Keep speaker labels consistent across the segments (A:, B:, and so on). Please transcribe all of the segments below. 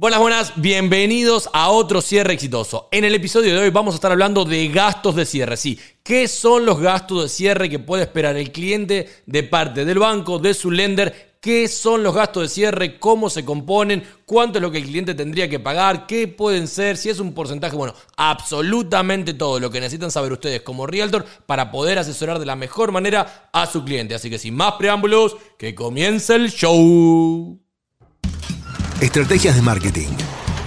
A: Buenas, buenas, bienvenidos a otro cierre exitoso. En el episodio de hoy vamos a estar hablando de gastos de cierre. Sí, ¿qué son los gastos de cierre que puede esperar el cliente de parte del banco, de su lender? ¿Qué son los gastos de cierre? ¿Cómo se componen? ¿Cuánto es lo que el cliente tendría que pagar? ¿Qué pueden ser? Si es un porcentaje, bueno, absolutamente todo lo que necesitan saber ustedes como realtor para poder asesorar de la mejor manera a su cliente. Así que sin más preámbulos, que comience el show.
B: Estrategias de marketing,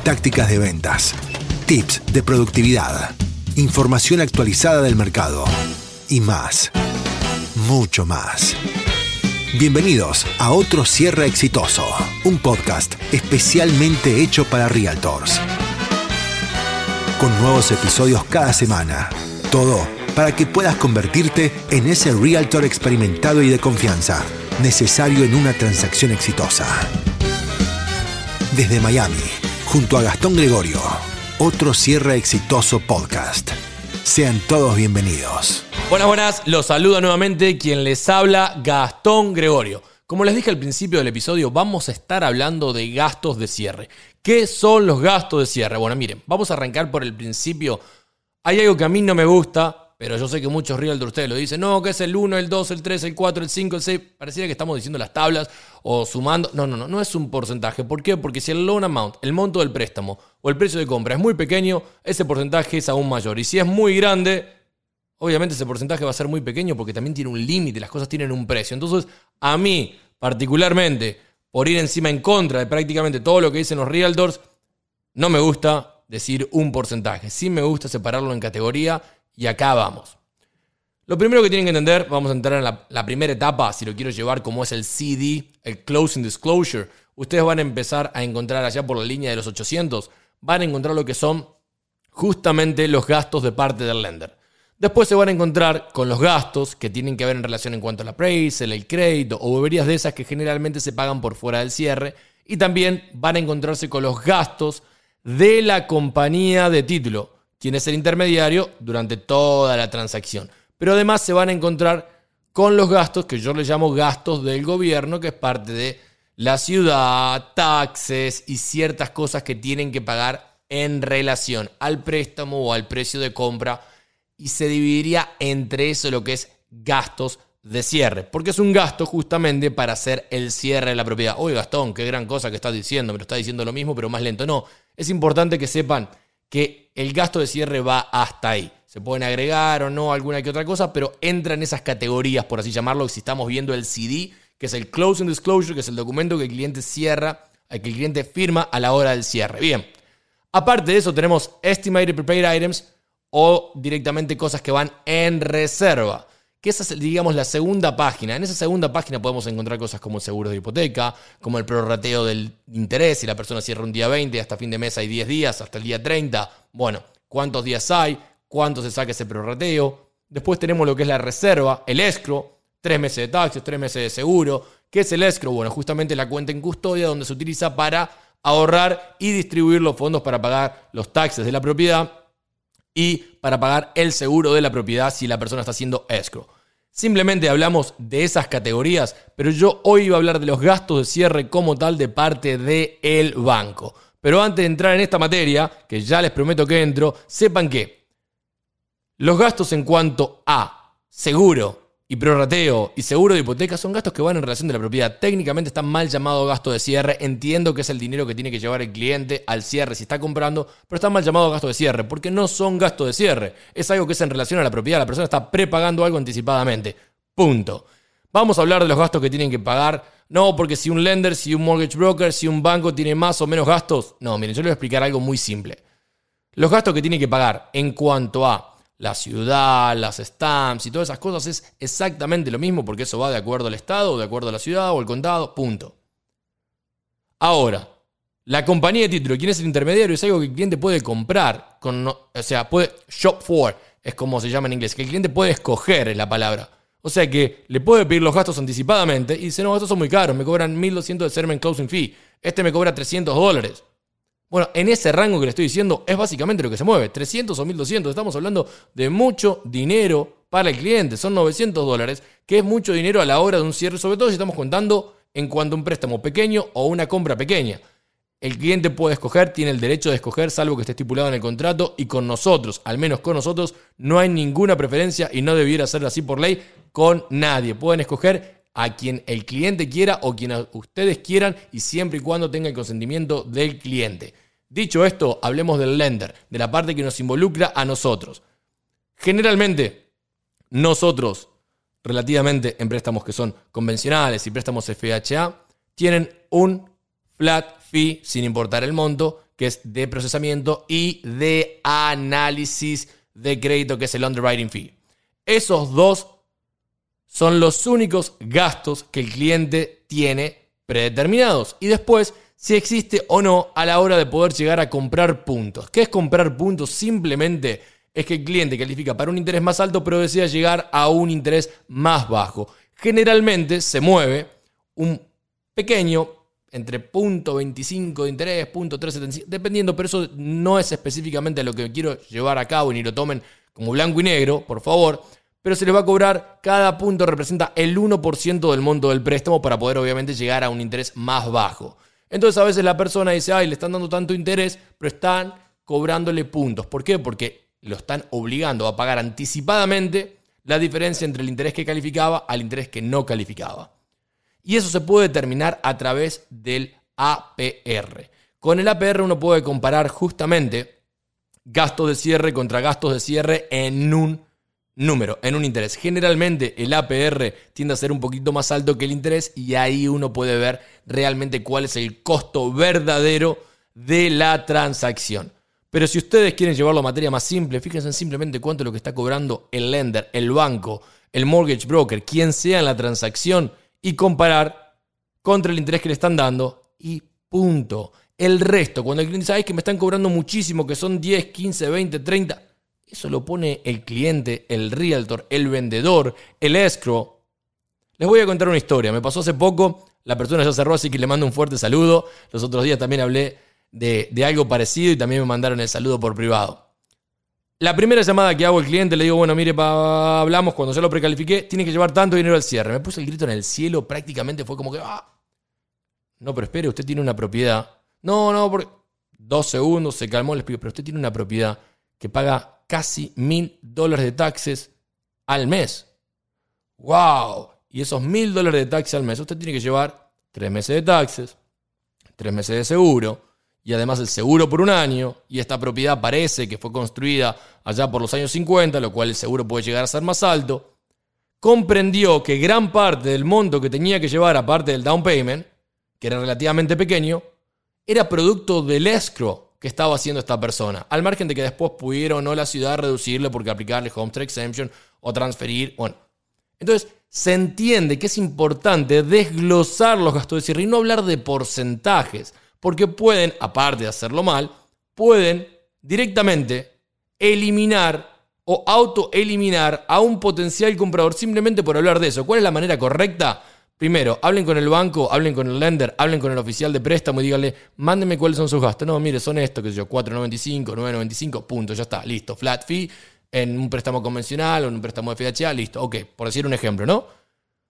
B: tácticas de ventas, tips de productividad, información actualizada del mercado y más. Mucho más. Bienvenidos a otro cierre exitoso, un podcast especialmente hecho para realtors. Con nuevos episodios cada semana. Todo para que puedas convertirte en ese realtor experimentado y de confianza, necesario en una transacción exitosa desde Miami, junto a Gastón Gregorio. Otro cierre exitoso podcast. Sean todos bienvenidos.
A: Buenas, buenas, los saludo nuevamente quien les habla, Gastón Gregorio. Como les dije al principio del episodio, vamos a estar hablando de gastos de cierre. ¿Qué son los gastos de cierre? Bueno, miren, vamos a arrancar por el principio. Hay algo que a mí no me gusta, pero yo sé que muchos realtors ustedes lo dicen, no, que es el 1, el 2, el 3, el 4, el 5, el 6. Pareciera que estamos diciendo las tablas o sumando. No, no, no, no es un porcentaje. ¿Por qué? Porque si el loan amount, el monto del préstamo o el precio de compra es muy pequeño, ese porcentaje es aún mayor. Y si es muy grande, obviamente ese porcentaje va a ser muy pequeño porque también tiene un límite, las cosas tienen un precio. Entonces, a mí, particularmente, por ir encima en contra de prácticamente todo lo que dicen los realtors, no me gusta decir un porcentaje. Sí me gusta separarlo en categoría y acá vamos. Lo primero que tienen que entender, vamos a entrar en la, primera etapa, si lo quiero llevar como es el CD, el Closing Disclosure. Ustedes van a empezar a encontrar allá por la línea de los 800, van a encontrar lo que son justamente los gastos de parte del lender. Después se van a encontrar con los gastos que tienen que ver en relación en cuanto al appraisal, el crédito o boberías de esas que generalmente se pagan por fuera del cierre. Y también van a encontrarse con los gastos de la compañía de título quién es el intermediario durante toda la transacción. Pero además se van a encontrar con los gastos que yo les llamo gastos del gobierno, que es parte de la ciudad, taxes y ciertas cosas que tienen que pagar en relación al préstamo o al precio de compra y se dividiría entre eso lo que es gastos de cierre, porque es un gasto justamente para hacer el cierre de la propiedad. Oye Gastón, qué gran cosa que estás diciendo, me lo está diciendo lo mismo, pero más lento. No, es importante que sepan que el gasto de cierre va hasta ahí. Se pueden agregar o no alguna que otra cosa, pero entra en esas categorías, por así llamarlo, si estamos viendo el CD, que es el Closing Disclosure, que es el documento que el cliente cierra, que el cliente firma a la hora del cierre. Bien, aparte de eso tenemos Estimated Prepaid Items o directamente cosas que van en reserva que esa es, digamos, la segunda página. En esa segunda página podemos encontrar cosas como el seguro de hipoteca, como el prorrateo del interés, si la persona cierra un día 20, hasta fin de mes hay 10 días, hasta el día 30. Bueno, ¿cuántos días hay? ¿Cuánto se saca ese prorrateo? Después tenemos lo que es la reserva, el escro, tres meses de taxes, tres meses de seguro. ¿Qué es el escro? Bueno, justamente la cuenta en custodia donde se utiliza para ahorrar y distribuir los fondos para pagar los taxes de la propiedad y para pagar el seguro de la propiedad si la persona está haciendo escrow. Simplemente hablamos de esas categorías, pero yo hoy iba a hablar de los gastos de cierre como tal de parte del banco. Pero antes de entrar en esta materia, que ya les prometo que entro, sepan que los gastos en cuanto a seguro, y prorrateo y seguro de hipoteca son gastos que van en relación de la propiedad. Técnicamente están mal llamado gasto de cierre. Entiendo que es el dinero que tiene que llevar el cliente al cierre si está comprando, pero están mal llamados gasto de cierre porque no son gastos de cierre. Es algo que es en relación a la propiedad. La persona está prepagando algo anticipadamente. Punto. Vamos a hablar de los gastos que tienen que pagar. No, porque si un lender, si un mortgage broker, si un banco tiene más o menos gastos. No, miren, yo les voy a explicar algo muy simple. Los gastos que tiene que pagar en cuanto a la ciudad, las stamps y todas esas cosas es exactamente lo mismo porque eso va de acuerdo al estado, de acuerdo a la ciudad o al condado, punto. Ahora, la compañía de título, ¿quién es el intermediario? Es algo que el cliente puede comprar, con, o sea, puede shop for, es como se llama en inglés, que el cliente puede escoger es la palabra. O sea que le puede pedir los gastos anticipadamente y dice, no, estos son muy caros, me cobran 1.200 de sermen closing fee, este me cobra 300 dólares. Bueno, en ese rango que le estoy diciendo es básicamente lo que se mueve, 300 o 1200. Estamos hablando de mucho dinero para el cliente, son 900 dólares, que es mucho dinero a la hora de un cierre, sobre todo si estamos contando en cuanto a un préstamo pequeño o una compra pequeña. El cliente puede escoger, tiene el derecho de escoger, salvo que esté estipulado en el contrato, y con nosotros, al menos con nosotros, no hay ninguna preferencia y no debiera ser así por ley con nadie. Pueden escoger a quien el cliente quiera o quien ustedes quieran y siempre y cuando tenga el consentimiento del cliente. Dicho esto, hablemos del lender, de la parte que nos involucra a nosotros. Generalmente, nosotros, relativamente en préstamos que son convencionales y préstamos FHA, tienen un flat fee sin importar el monto, que es de procesamiento y de análisis de crédito, que es el underwriting fee. Esos dos son los únicos gastos que el cliente tiene predeterminados. Y después, si existe o no a la hora de poder llegar a comprar puntos. ¿Qué es comprar puntos? Simplemente es que el cliente califica para un interés más alto, pero desea llegar a un interés más bajo. Generalmente se mueve un pequeño entre .25 de interés, .375, dependiendo, pero eso no es específicamente lo que quiero llevar a cabo, ni lo tomen como blanco y negro, por favor, pero se les va a cobrar, cada punto representa el 1% del monto del préstamo para poder obviamente llegar a un interés más bajo. Entonces a veces la persona dice, ay, le están dando tanto interés, pero están cobrándole puntos. ¿Por qué? Porque lo están obligando a pagar anticipadamente la diferencia entre el interés que calificaba al interés que no calificaba. Y eso se puede determinar a través del APR. Con el APR uno puede comparar justamente gastos de cierre contra gastos de cierre en un número, en un interés. Generalmente el APR tiende a ser un poquito más alto que el interés y ahí uno puede ver realmente cuál es el costo verdadero de la transacción. Pero si ustedes quieren llevarlo a materia más simple, fíjense en simplemente cuánto es lo que está cobrando el lender, el banco, el mortgage broker, quien sea en la transacción y comparar contra el interés que le están dando y punto. El resto, cuando el cliente dice, que me están cobrando muchísimo, que son 10, 15, 20, 30, eso lo pone el cliente, el realtor, el vendedor, el escrow. Les voy a contar una historia. Me pasó hace poco, la persona ya cerró, así que le mando un fuerte saludo. Los otros días también hablé de, de algo parecido y también me mandaron el saludo por privado. La primera llamada que hago al cliente le digo, bueno, mire, hablamos cuando ya lo precalifiqué, tiene que llevar tanto dinero al cierre. Me puse el grito en el cielo, prácticamente fue como que, ah, no, pero espere, usted tiene una propiedad. No, no, porque dos segundos, se calmó, les pido, pero usted tiene una propiedad que paga casi mil dólares de taxes al mes. ¡Wow! Y esos mil dólares de taxes al mes, usted tiene que llevar tres meses de taxes, tres meses de seguro, y además el seguro por un año, y esta propiedad parece que fue construida allá por los años 50, lo cual el seguro puede llegar a ser más alto, comprendió que gran parte del monto que tenía que llevar aparte del down payment, que era relativamente pequeño, era producto del escrow que estaba haciendo esta persona, al margen de que después pudieron o no la ciudad reducirle porque aplicarle homestead exemption o transferir, bueno. Entonces, se entiende que es importante desglosar los gastos de cierre y no hablar de porcentajes porque pueden, aparte de hacerlo mal, pueden directamente eliminar o autoeliminar a un potencial comprador simplemente por hablar de eso. ¿Cuál es la manera correcta? Primero, hablen con el banco, hablen con el lender, hablen con el oficial de préstamo y díganle, mándenme cuáles son sus gastos. No, mire, son estos, que sé yo, 4.95, 9.95, punto, ya está, listo. Flat fee en un préstamo convencional o en un préstamo de FHA, listo. Ok, por decir un ejemplo, ¿no?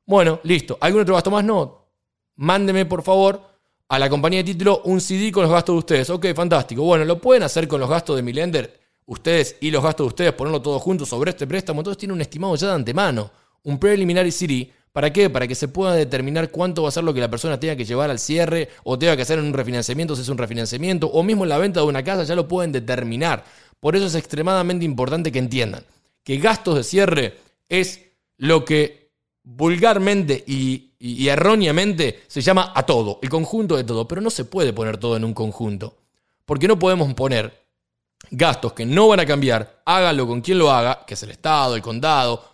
A: Bueno, listo. ¿Algún otro gasto más? No. Mándeme, por favor, a la compañía de título un CD con los gastos de ustedes. Ok, fantástico. Bueno, lo pueden hacer con los gastos de mi lender, ustedes y los gastos de ustedes, ponerlo todo junto sobre este préstamo. Entonces tiene un estimado ya de antemano, un preliminary CD. ¿Para qué? Para que se pueda determinar cuánto va a ser lo que la persona tenga que llevar al cierre o tenga que hacer en un refinanciamiento si es un refinanciamiento o mismo en la venta de una casa ya lo pueden determinar. Por eso es extremadamente importante que entiendan que gastos de cierre es lo que vulgarmente y y, erróneamente se llama a todo, el conjunto de todo, pero no se puede poner todo en un conjunto, porque no podemos poner gastos que no van a cambiar, hágalo con quien lo haga, que es el Estado, el condado,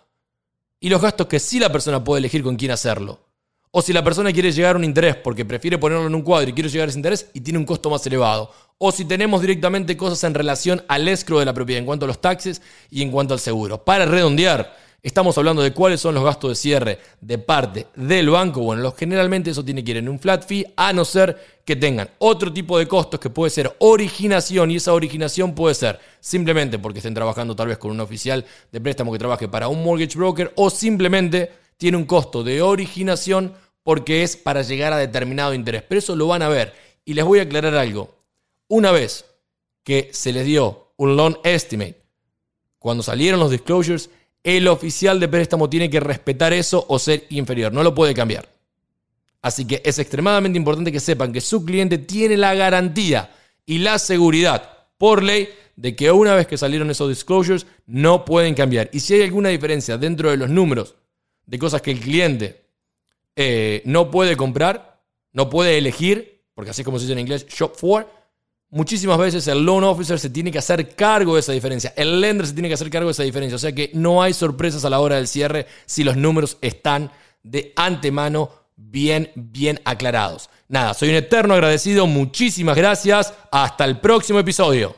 A: y los gastos que sí la persona puede elegir con quién hacerlo. O si la persona quiere llegar a un interés porque prefiere ponerlo en un cuadro y quiere llegar a ese interés y tiene un costo más elevado. O si tenemos directamente cosas en relación al escro de la propiedad en cuanto a los taxes y en cuanto al seguro. Para redondear, Estamos hablando de cuáles son los gastos de cierre de parte del banco. Bueno, generalmente eso tiene que ir en un flat fee, a no ser que tengan otro tipo de costos que puede ser originación y esa originación puede ser simplemente porque estén trabajando tal vez con un oficial de préstamo que trabaje para un mortgage broker o simplemente tiene un costo de originación porque es para llegar a determinado interés. Pero eso lo van a ver Y les voy a aclarar algo. Una vez que se les dio un loan estimate, cuando salieron los disclosures, el oficial de préstamo tiene que respetar eso o ser inferior, no lo puede cambiar. Así que es extremadamente importante que sepan que su cliente tiene la garantía y la seguridad por ley de que una vez que salieron esos disclosures no pueden cambiar. Y si hay alguna diferencia dentro de los números de cosas que el cliente eh, no puede comprar, no puede elegir, porque así es como se dice en inglés, shop for, muchísimas veces el loan officer se tiene que hacer cargo de esa diferencia, el lender se tiene que hacer cargo de esa diferencia, o sea que no hay sorpresas a la hora del cierre si los números están de antemano bien, bien aclarados. Nada, soy un eterno agradecido, muchísimas gracias, hasta el próximo episodio.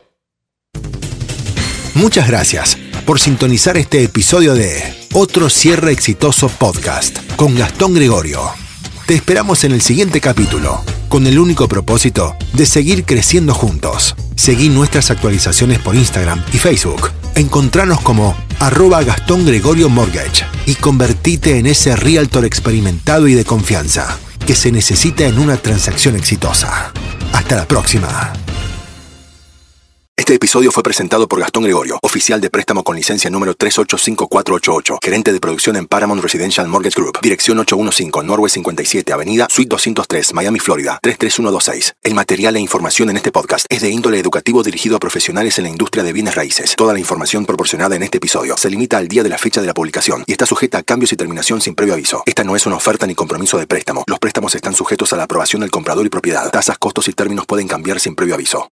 B: Muchas gracias por sintonizar este episodio de Otro Cierre Exitoso Podcast con Gastón Gregorio. Te esperamos en el siguiente capítulo, con el único propósito de seguir creciendo juntos. Seguí nuestras actualizaciones por Instagram y Facebook. Encontranos como arroba Gastón Gregorio Mortgage y convertite en ese realtor experimentado y de confianza que se necesita en una transacción exitosa. Hasta la próxima. Este episodio fue presentado por Gastón Gregorio, oficial de préstamo con licencia número 385488, gerente de producción en Paramount Residential Mortgage Group, dirección 815 Norway 57, Avenida Suite 203, Miami, Florida 33126. El material e información en este podcast es de índole educativo dirigido a profesionales en la industria de bienes raíces. Toda la información proporcionada en este episodio se limita al día de la fecha de la publicación y está sujeta a cambios y terminación sin previo aviso. Esta no es una oferta ni compromiso de préstamo. Los préstamos están sujetos a la aprobación del comprador y propiedad. Tasas, costos y términos pueden cambiar sin previo aviso.